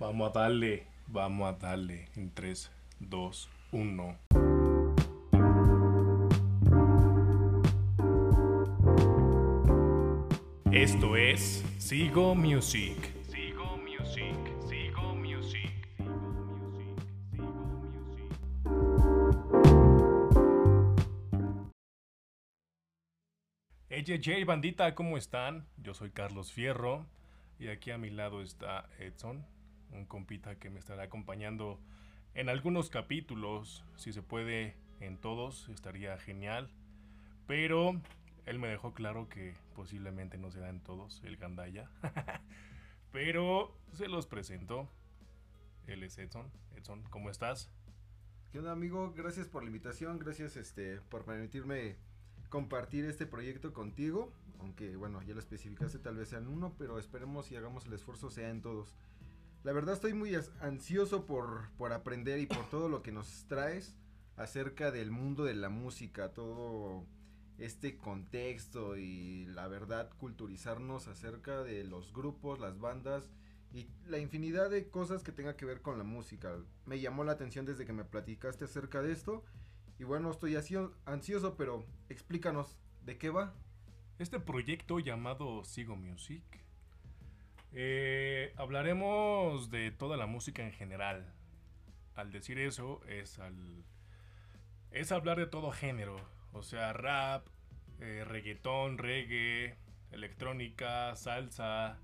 Vamos a darle, vamos a darle en 3, 2, 1. Esto es Sigo Music. Sigo Music, Sigo Music. Hey, bandita, ¿cómo están? Yo soy Carlos Fierro y aquí a mi lado está Edson, un compita que me estará acompañando en algunos capítulos, si se puede en todos, estaría genial. Pero él me dejó claro que posiblemente no será en todos, el Gandaya. Pero se los presento. Él es Edson. Edson, ¿cómo estás? ¿Qué onda, amigo? Gracias por la invitación, gracias este por permitirme compartir este proyecto contigo, aunque bueno, ya lo especificaste, tal vez sean uno, pero esperemos y hagamos el esfuerzo sea en todos. La verdad estoy muy ansioso por, por aprender y por todo lo que nos traes acerca del mundo de la música, todo este contexto y la verdad culturizarnos acerca de los grupos, las bandas y la infinidad de cosas que tenga que ver con la música. Me llamó la atención desde que me platicaste acerca de esto y bueno, estoy ansioso, pero explícanos de qué va. Este proyecto llamado Sigo Music. Eh, hablaremos de toda la música en general. Al decir eso es al es hablar de todo género, o sea, rap, eh, reggaetón, reggae, electrónica, salsa,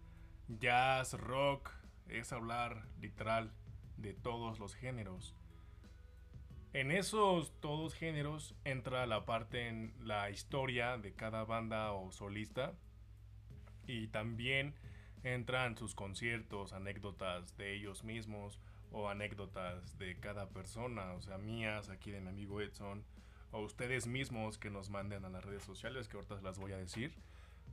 jazz, rock. Es hablar literal de todos los géneros. En esos todos géneros entra la parte en la historia de cada banda o solista. Y también entran sus conciertos, anécdotas de ellos mismos o anécdotas de cada persona, o sea, mías, aquí de mi amigo Edson, o ustedes mismos que nos manden a las redes sociales, que ahorita las voy a decir,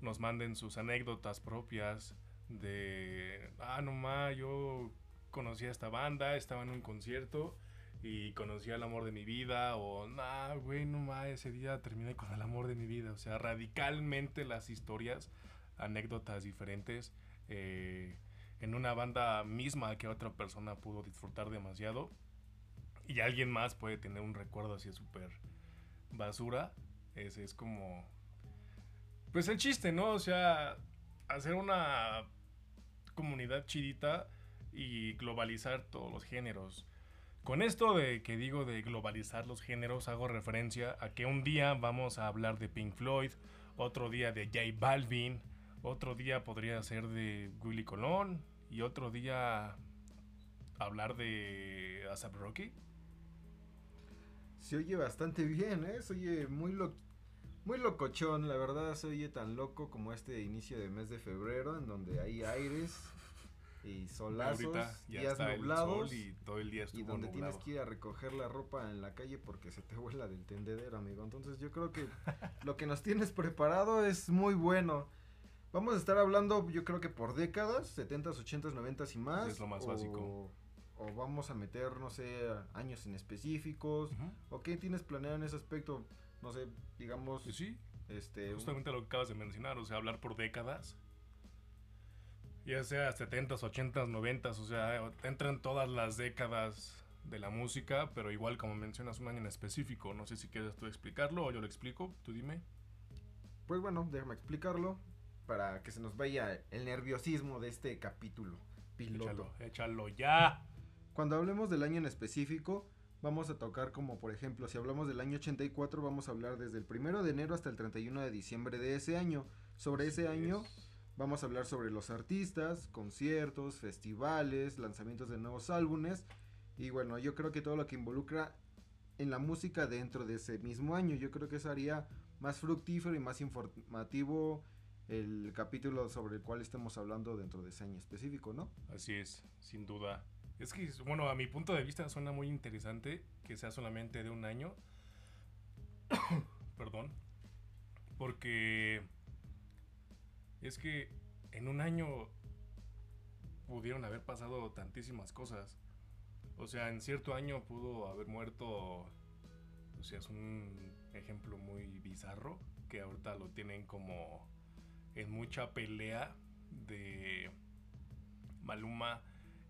nos manden sus anécdotas propias de, ah, no ma, yo conocí a esta banda, estaba en un concierto y conocí al amor de mi vida, o, nah, güey, no ma, ese día terminé con el amor de mi vida, o sea, radicalmente las historias, anécdotas diferentes, eh, en una banda misma que otra persona pudo disfrutar demasiado y alguien más puede tener un recuerdo así súper basura. Ese es como... Pues el chiste, ¿no? O sea, hacer una comunidad chidita y globalizar todos los géneros. Con esto de que digo de globalizar los géneros, hago referencia a que un día vamos a hablar de Pink Floyd, otro día de J Balvin, otro día podría ser de Willy Colón y otro día hablar de Asap Rocky. Se oye bastante bien, ¿eh? Se oye muy, muy locochón, la verdad se oye tan loco como este inicio de mes de febrero en donde hay aires y solazos, días nublados y todo el día y donde tienes que ir a recoger la ropa en la calle porque se te vuela del tendedero, amigo. Entonces yo creo que lo que nos tienes preparado es muy bueno. Vamos a estar hablando, yo creo que por décadas, 70s, 80s, 90s y más. Es lo más básico. O vamos a meter, no sé, años en específicos. ¿O qué tienes planeado en ese aspecto? No sé, digamos. Pues sí. Este, Justamente lo que acabas de mencionar, o sea, hablar por décadas. Ya sea 70s, 80s, 90s, o sea, entran todas las décadas de la música, pero igual como mencionas un año en específico. No sé si quieres tú explicarlo o yo lo explico, tú dime. Pues bueno, déjame explicarlo para que se nos vaya el nerviosismo de este capítulo piloto. Échalo, ya. Cuando hablemos del año en específico, vamos a tocar como por ejemplo, si hablamos del año 84, vamos a hablar desde el primero de enero hasta el 31 de diciembre de ese año. Sobre ese año vamos a hablar sobre los artistas, conciertos, festivales, lanzamientos de nuevos álbumes y bueno, yo creo que todo lo que involucra en la música dentro de ese mismo año, yo creo que eso haría más fructífero y más informativo el capítulo sobre el cual estemos hablando dentro de ese año específico, ¿no? Así es, sin duda. Es que, bueno, a mi punto de vista suena muy interesante que sea solamente de un año. Perdón. Porque es que en un año pudieron haber pasado tantísimas cosas. O sea, en cierto año pudo haber muerto, o sea, es un ejemplo muy bizarro que ahorita lo tienen como en mucha pelea de Maluma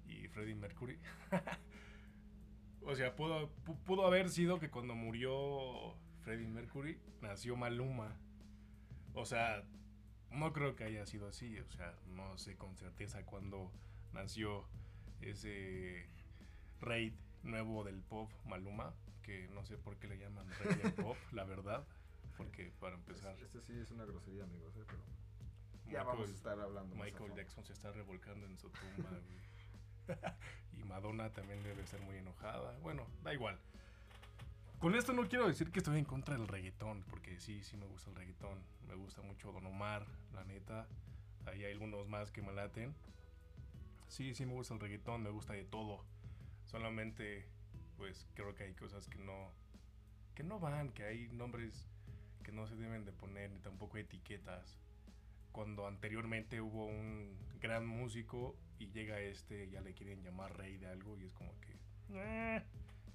y Freddie Mercury. o sea, pudo, pudo haber sido que cuando murió Freddie Mercury nació Maluma. O sea, no creo que haya sido así. O sea, no sé con certeza cuándo nació ese rey nuevo del pop, Maluma. Que no sé por qué le llaman rey del pop, la verdad. Porque para empezar. Este, sí es una grosería, amigos, ¿eh? pero. Ya vamos a estar hablando. Michael Jackson se está revolcando en su tumba, y Madonna también debe estar muy enojada. Bueno, da igual. Con esto no quiero decir que estoy en contra del reggaetón, porque sí, sí me gusta el reggaetón. Me gusta mucho Don Omar, la neta. Ahí hay algunos más que me laten. Sí, sí me gusta el reggaetón, me gusta de todo. Solamente, pues creo que hay cosas que no, que no van, que hay nombres que no se deben de poner, ni tampoco etiquetas. Cuando anteriormente hubo un gran músico y llega este, ya le quieren llamar rey de algo y es como que... Eh,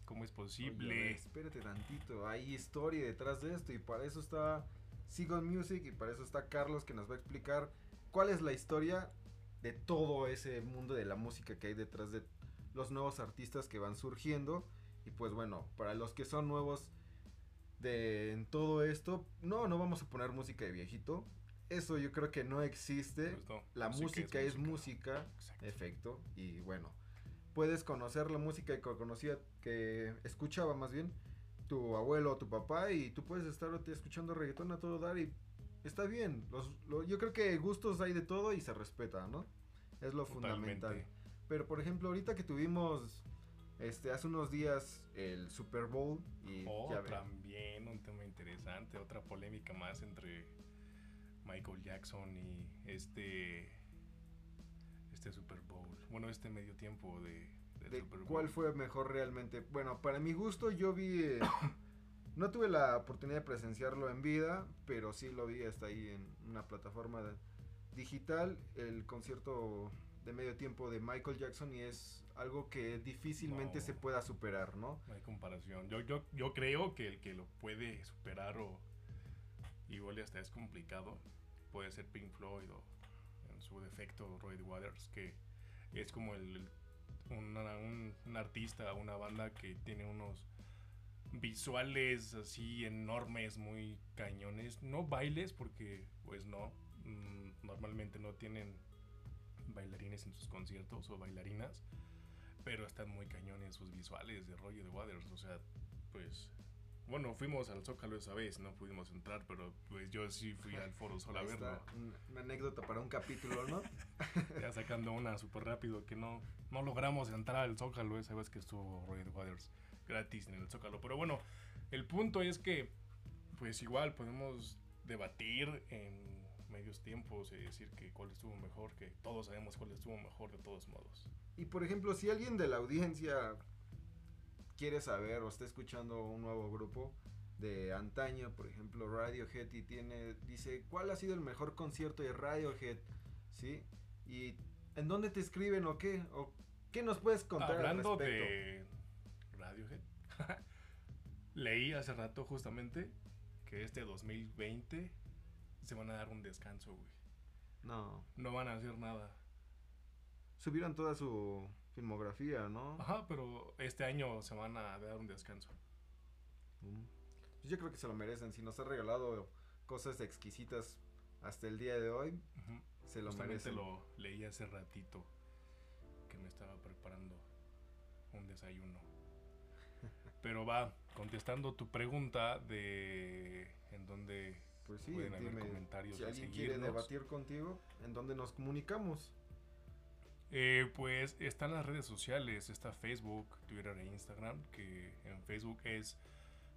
¿Cómo es posible? espérate tantito, hay historia detrás de esto y para eso está Sigon Music y para eso está Carlos que nos va a explicar cuál es la historia de todo ese mundo de la música que hay detrás de los nuevos artistas que van surgiendo y pues bueno, para los que son nuevos de en todo esto, no, no vamos a poner música de viejito. Eso yo creo que no existe. La música, es música, efecto. Y bueno, puedes conocer la música que conocía, que escuchaba más bien tu abuelo o tu papá y tú puedes estar escuchando reggaetón a todo dar y está bien. Los, yo creo que gustos hay de todo y se respeta, ¿no? Es lo fundamental. Pero por ejemplo, ahorita que tuvimos este hace unos días el Super Bowl y oh, también un tema interesante, otra polémica más entre Michael Jackson y este este Super Bowl. Bueno, este medio tiempo de, Super Bowl. ¿Cuál fue mejor realmente? Bueno, para mi gusto yo vi... Eh, no tuve la oportunidad de presenciarlo en vida, pero sí lo vi hasta ahí en una plataforma digital, el concierto de medio tiempo de Michael Jackson y es algo que difícilmente se pueda superar, ¿no? No hay comparación. Yo, yo, yo creo que el que lo puede superar o igual hasta es complicado puede ser Pink Floyd o su defecto Roy Waters, que es como el, un, un, artista, una banda que tiene unos visuales así enormes, muy cañones. No bailes, porque pues no, mm, normalmente no tienen bailarines en sus conciertos o bailarinas, pero están muy cañones sus visuales de Roy Waters, o sea, pues bueno, fuimos al Zócalo esa vez, no pudimos entrar, pero pues yo sí fui al Foro Sol a verlo. Una anécdota para un capítulo, ¿no? ya sacando una súper rápido que no, no logramos entrar al Zócalo esa vez que estuvo Roy Waters gratis en el Zócalo. Pero bueno, el punto es que pues igual podemos debatir en medios tiempos y decir que cuál estuvo mejor, que todos sabemos cuál estuvo mejor de todos modos. Y por ejemplo, si alguien de la audiencia quiere saber o está escuchando un nuevo grupo de antaño, por ejemplo Radiohead, y tiene, dice, ¿cuál ha sido el mejor concierto de Radiohead? ¿Sí? ¿Y en dónde te escriben o qué? ¿O qué nos puedes contar Hablando de Radiohead, leí hace rato justamente que este 2020 se van a dar un descanso, güey. No. No van a hacer nada. Subieron toda su filmografía, ¿no? Ajá, pero este año se van a dar un descanso. Mm. Pues yo creo que se lo merecen. Si nos ha regalado cosas exquisitas hasta el día de hoy, se lo Justamente merecen. lo leí hace ratito que me estaba preparando un desayuno. Pero va, contestando tu pregunta de en dónde pues sí, pueden haber comentarios. Si alguien quiere debatir contigo, ¿en dónde nos comunicamos? Eh, pues están las redes sociales, está Facebook, Twitter e Instagram, que en Facebook es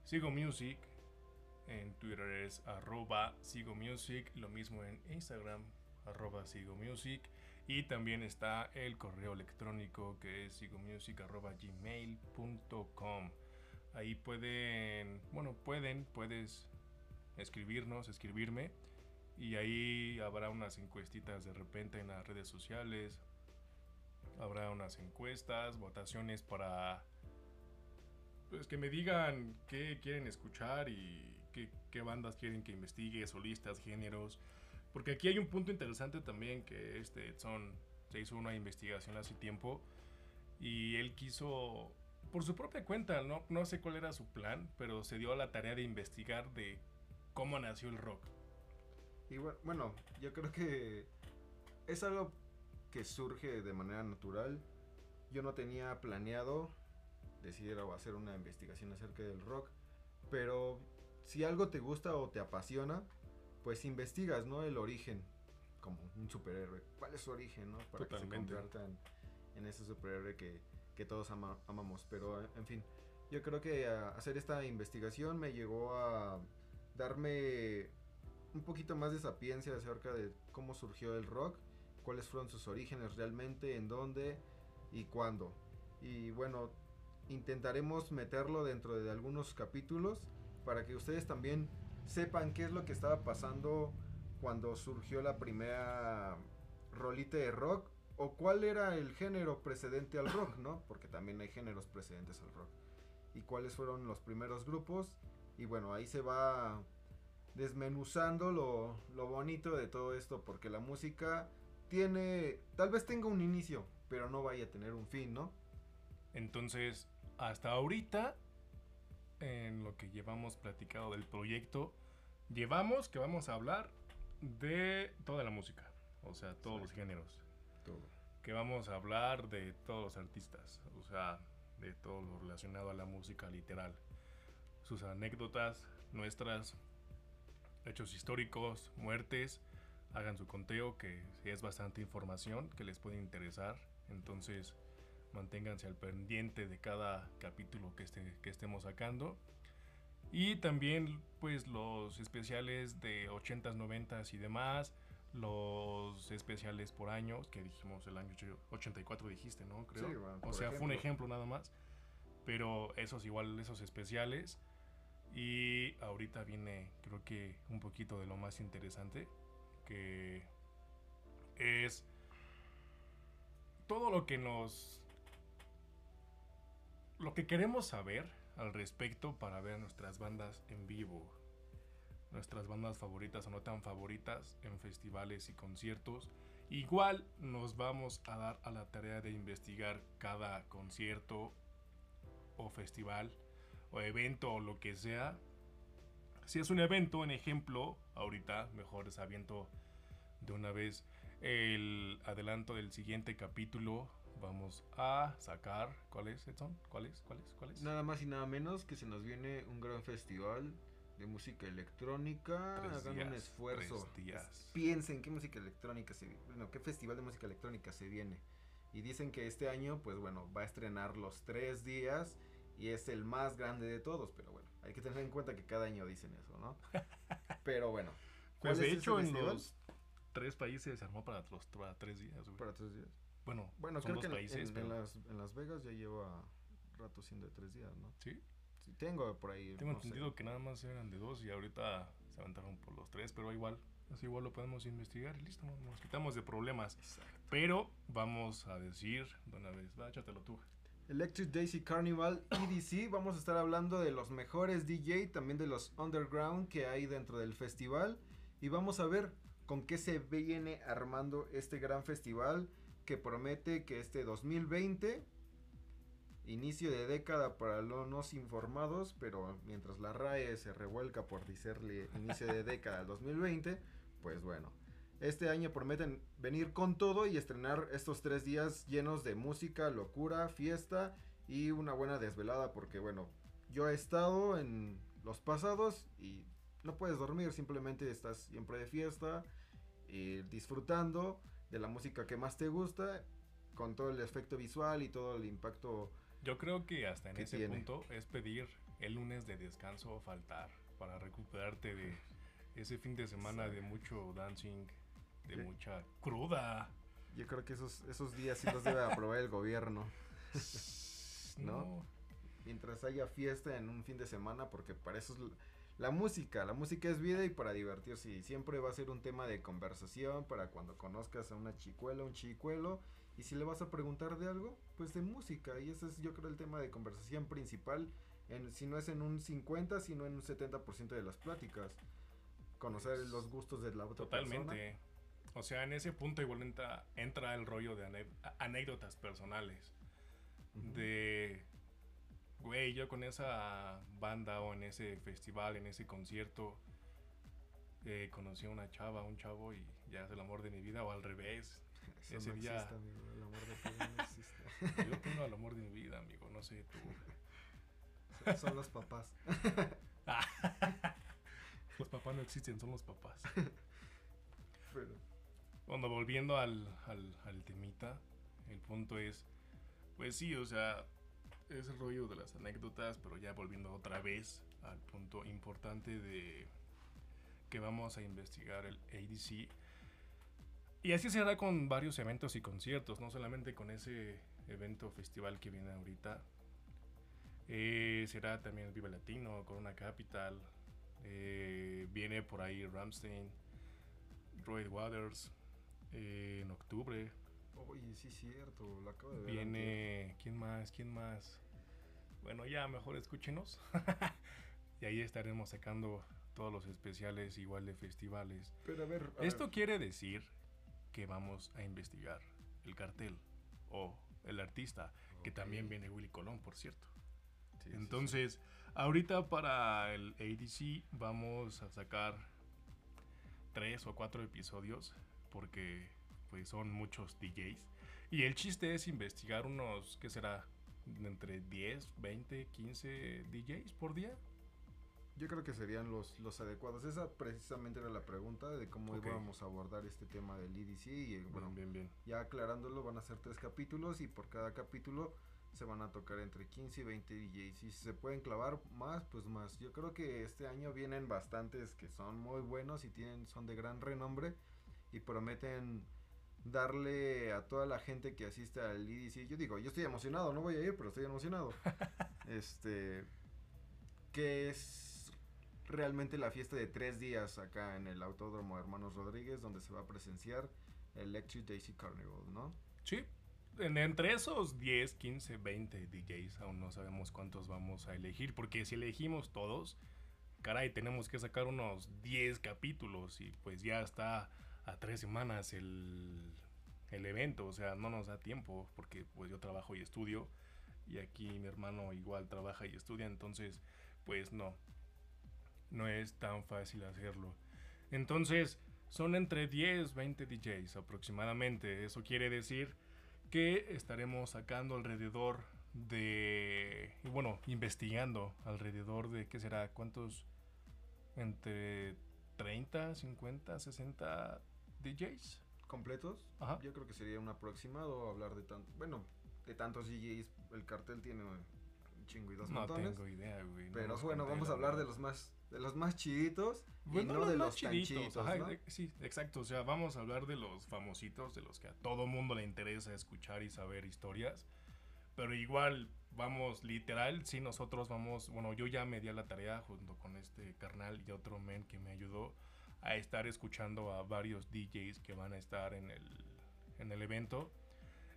Sigo Music, en Twitter es arroba Sigo Music, lo mismo en Instagram, arroba Sigo Music, y también está el correo electrónico que es sigomusic arroba. Ahí pueden, bueno, pueden, puedes escribirnos, escribirme, y ahí habrá unas encuestitas de repente en las redes sociales Habrá unas encuestas, votaciones para pues que me digan qué quieren escuchar y qué, bandas quieren que investigue, solistas, géneros. Porque aquí hay un punto interesante también que este son se hizo una investigación hace tiempo Y él quiso, por su propia cuenta, no, no sé cuál era su plan, pero se dio a la tarea de investigar de cómo nació el rock. Y bueno, yo creo que es algo que surge de manera natural. Yo no tenía planeado decidir o hacer una investigación acerca del rock, pero si algo te gusta o te apasiona, pues investigas, ¿no? El origen, como un superhéroe. ¿Cuál es su origen, no? Para que se conviertan en ese superhéroe que, que todos amamos. Pero, en fin, yo creo que hacer esta investigación me llegó a darme un poquito más de sapiencia acerca de cómo surgió el rock, cuáles fueron sus orígenes realmente, en dónde y cuándo. Y bueno, intentaremos meterlo dentro de algunos capítulos para que ustedes también sepan qué es lo que estaba pasando cuando surgió la primera rolita de rock o cuál era el género precedente al rock, ¿no? Porque también hay géneros precedentes al rock. Y cuáles fueron los primeros grupos. Y bueno, ahí se va desmenuzando lo, lo bonito de todo esto, porque la música tiene, tal vez tenga un inicio, pero no vaya a tener un fin, ¿no? Entonces, hasta ahorita, en lo que llevamos platicado del proyecto, llevamos que vamos a hablar de toda la música, o sea, todos los géneros. Todo. Que vamos a hablar de todos los artistas, o sea, de todo lo relacionado a la música literal. Sus anécdotas, nuestras, hechos históricos, muertes. Hagan su conteo, que es bastante información que les puede interesar. Entonces, manténganse al pendiente de cada capítulo que, esté, que estemos sacando. Y también pues los especiales de 80s, 90s y demás. Los especiales por año, que dijimos el año 84 dijiste, ¿no? Creo. o sea, fue un ejemplo nada más. Pero esos igual, esos especiales. Y ahorita viene creo que un poquito de lo más interesante, que es todo lo que nos lo que queremos saber al respecto para ver nuestras bandas en vivo. Nuestras bandas favoritas o no tan favoritas en festivales y conciertos. Igual nos vamos a dar a la tarea de investigar cada concierto o festival o evento o lo que sea. Si es un evento, en ejemplo, ahorita mejor es aviento de una vez el adelanto del siguiente capítulo vamos a sacar. ¿Cuáles son? ¿Cuáles? ¿Cuáles? ¿Cuáles? Nada más y nada menos que se nos viene un gran festival de música electrónica. Hagan un esfuerzo. Piensen qué música electrónica se bueno, qué festival de música electrónica se viene. Y dicen que este año, pues bueno, va a estrenar los tres días y es el más grande de todos. Pero bueno, hay que tener en cuenta que cada año dicen eso, ¿no? pero bueno. Pues de hecho, en los tres países se armó para los para tres días. Para tres días. Bueno, bueno creo que países, en, las, en, las, Vegas ya lleva rato siendo de tres días, ¿no? Sí. sí tengo por ahí. Tengo entendido que nada más eran de dos y ahorita se aventaron por los tres, pero igual, así igual lo podemos investigar y listo, nos quitamos de problemas. Exacto. Pero vamos a decir de una vez, va, échatelo tú. Electric Daisy Carnival EDC, vamos a estar hablando de los mejores DJ, también de los underground que hay dentro del festival. Y vamos a ver con qué se viene armando este gran festival que promete que este 2020, inicio de década para los no informados, pero mientras la RAE se revuelca por decirle inicio de década del 2020, pues bueno, este año prometen venir con todo y estrenar estos tres días llenos de música, locura, fiesta y una buena desvelada, porque bueno, yo he estado en los pasados y no puedes dormir, simplemente estás siempre de fiesta y disfrutando de la música que más te gusta, con todo el efecto visual y todo el impacto. Yo creo que hasta en ese punto es pedir el lunes de descanso o faltar para recuperarte de ese fin de semana de mucho dancing, de mucha cruda. Yo creo que esos, esos días sí los debe aprobar el gobierno. ¿No? Mientras haya fiesta en un fin de semana, porque para eso es la música, la música es vida y para divertirse y siempre va a ser un tema de conversación para cuando conozcas a una chicuela, un chicuelo y si le vas a preguntar de algo, pues de música y ese es yo creo el tema de conversación principal, en, si no es en un 50, sino en un 70% de las pláticas. Conocer pues, los gustos de la otra Totalmente. O sea, en ese punto igual entra, entra el rollo de anécdotas personales. de, güey, yo con esa banda o en ese festival, en ese concierto, eh, conocí a una chava, un chavo y ya es el amor de mi vida o al revés. Eso Ese no día- existe, amigo. El amor de no existe. Yo tengo al amor de mi vida, amigo, no sé tú. Son- Son los papás. Los papás no existen, son los papás. Pero, Bueno, volviendo al, al, al temita, el punto es, pues sí, o sea, es el rollo de las anécdotas, pero ya volviendo otra vez al punto importante de que vamos a investigar el ADC. Y así será con varios eventos y conciertos, no solamente con ese evento festival que viene ahorita. Eh, será también Viva Latino, Corona Capital. eh, viene por ahí Ramstein, Roy Waters. Eh, en octubre oye, sí es cierto, lo acabo de ver. viene. ¿Quién más? ¿Quién más? Bueno, ya mejor escúchenos. y ahí estaremos sacando todos los especiales, igual de festivales. antier. Pero a ver, a Esto ver, quiere decir que vamos a investigar el cartel o el artista, que también viene Willy Colón, por cierto. sí, sí, sí. Entonces, ahorita para el ADC vamos a sacar tres o cuatro episodios porque pues son muchos DJs. Y el chiste es investigar unos, ¿qué será? Entre 10, 20, 15 DJs por día. Yo creo que serían los, los adecuados. Esa precisamente era la pregunta de cómo Ok. íbamos a abordar este tema del EDC. Y eh, bueno, bien, bien, bien. ya aclarándolo, van a ser tres capítulos y por cada capítulo se van a tocar entre 15 y 20 DJs. Y si se pueden clavar más, pues más. Yo creo que este año vienen bastantes que son muy buenos y tienen, son de gran renombre y prometen darle a toda la gente que asiste al EDC. Yo digo, yo estoy emocionado, no voy a ir, pero estoy emocionado. este, que es realmente la fiesta de tres días acá en el Autódromo Hermanos Rodríguez, donde se va a presenciar el Electric Daisy Carnival, ¿no? Sí. En- entre esos 10, 15, 20 DJs, aún no sabemos cuántos vamos a elegir, porque si elegimos todos, caray, tenemos que sacar unos 10 capítulos y pues ya está a tres semanas el, el evento, o sea, no nos da tiempo, porque pues yo trabajo y estudio, y aquí mi hermano igual trabaja y estudia, entonces pues no, no es tan fácil hacerlo. Entonces, son entre 10, 20 DJs aproximadamente. Eso quiere decir que estaremos sacando alrededor de, bueno, investigando alrededor de, ¿qué será? ¿Cuántos? Entre 30, 50, 60 DJs. ¿Completos? Ajá. Yo creo que sería un aproximado hablar de tanto, bueno, de tantos DJs. El cartel tiene un chingo y dos No montones. tengo idea, güey. Pero bueno, vamos a hablar de los más, de los más chiditos Bueno, y no de los tan chiditos, ajá, ¿no? Sí, exacto. O sea, vamos a hablar de los famositos, de los que a todo mundo le interesa escuchar y saber historias. Pero igual, vamos, literal, sí, nosotros vamos, bueno, yo ya me di a la tarea junto con este carnal y otro men que me ayudó a estar escuchando a varios DJs que van a estar en el, en el evento.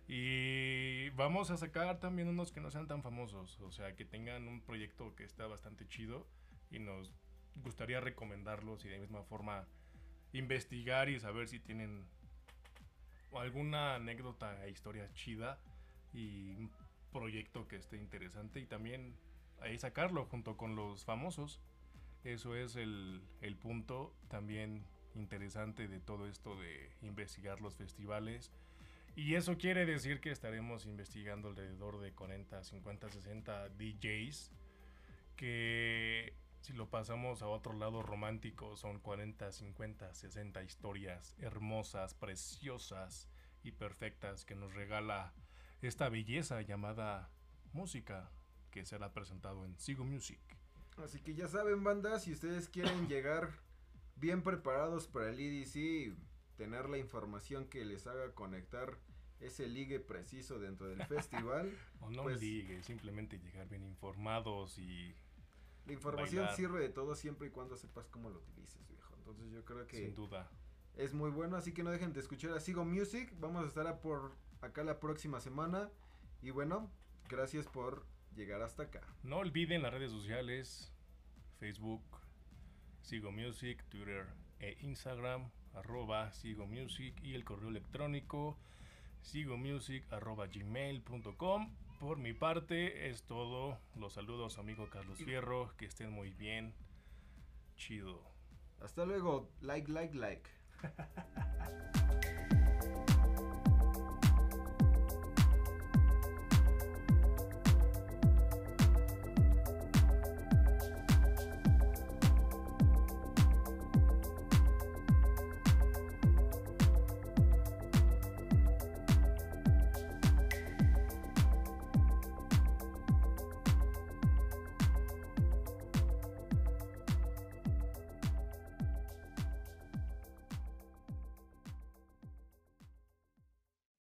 Y vamos a sacar también unos que no sean tan famosos, o sea, que tengan un proyecto que está bastante chido y nos gustaría recomendarlos y de misma forma investigar y saber si tienen alguna anécdota e historia chida y un proyecto que esté interesante y también ahí sacarlo junto con los famosos. Eso es el, el punto también interesante de todo esto de investigar los festivales. Y eso quiere decir que estaremos investigando alrededor de 40, 50, 60 DJs que si lo pasamos a otro lado romántico son 40, 50, 60 historias hermosas, preciosas y perfectas que nos regala esta belleza llamada música que será presentado en Sigo Music. Así que ya saben, banda, si ustedes quieren llegar bien preparados para el EDC y tener la información que les haga conectar ese ligue preciso dentro del festival, O no Pues- ligue, simplemente llegar bien informados y la información Bailar. sirve de todo siempre y cuando sepas cómo lo utilices, viejo. Entonces yo creo que sin duda. es muy bueno, así que no dejen de escuchar a Sigo Music. Vamos a estar a por acá la próxima semana. Y bueno, gracias por llegar hasta acá. No olviden las redes sociales, Facebook, Sigo Music, Twitter e Instagram, arroba Sigo Music y el correo electrónico sigomusic arroba gmail.com por mi parte es todo. Los saludos, amigo Carlos Fierro. Que estén muy bien. Chido. Hasta luego. Like, like, like.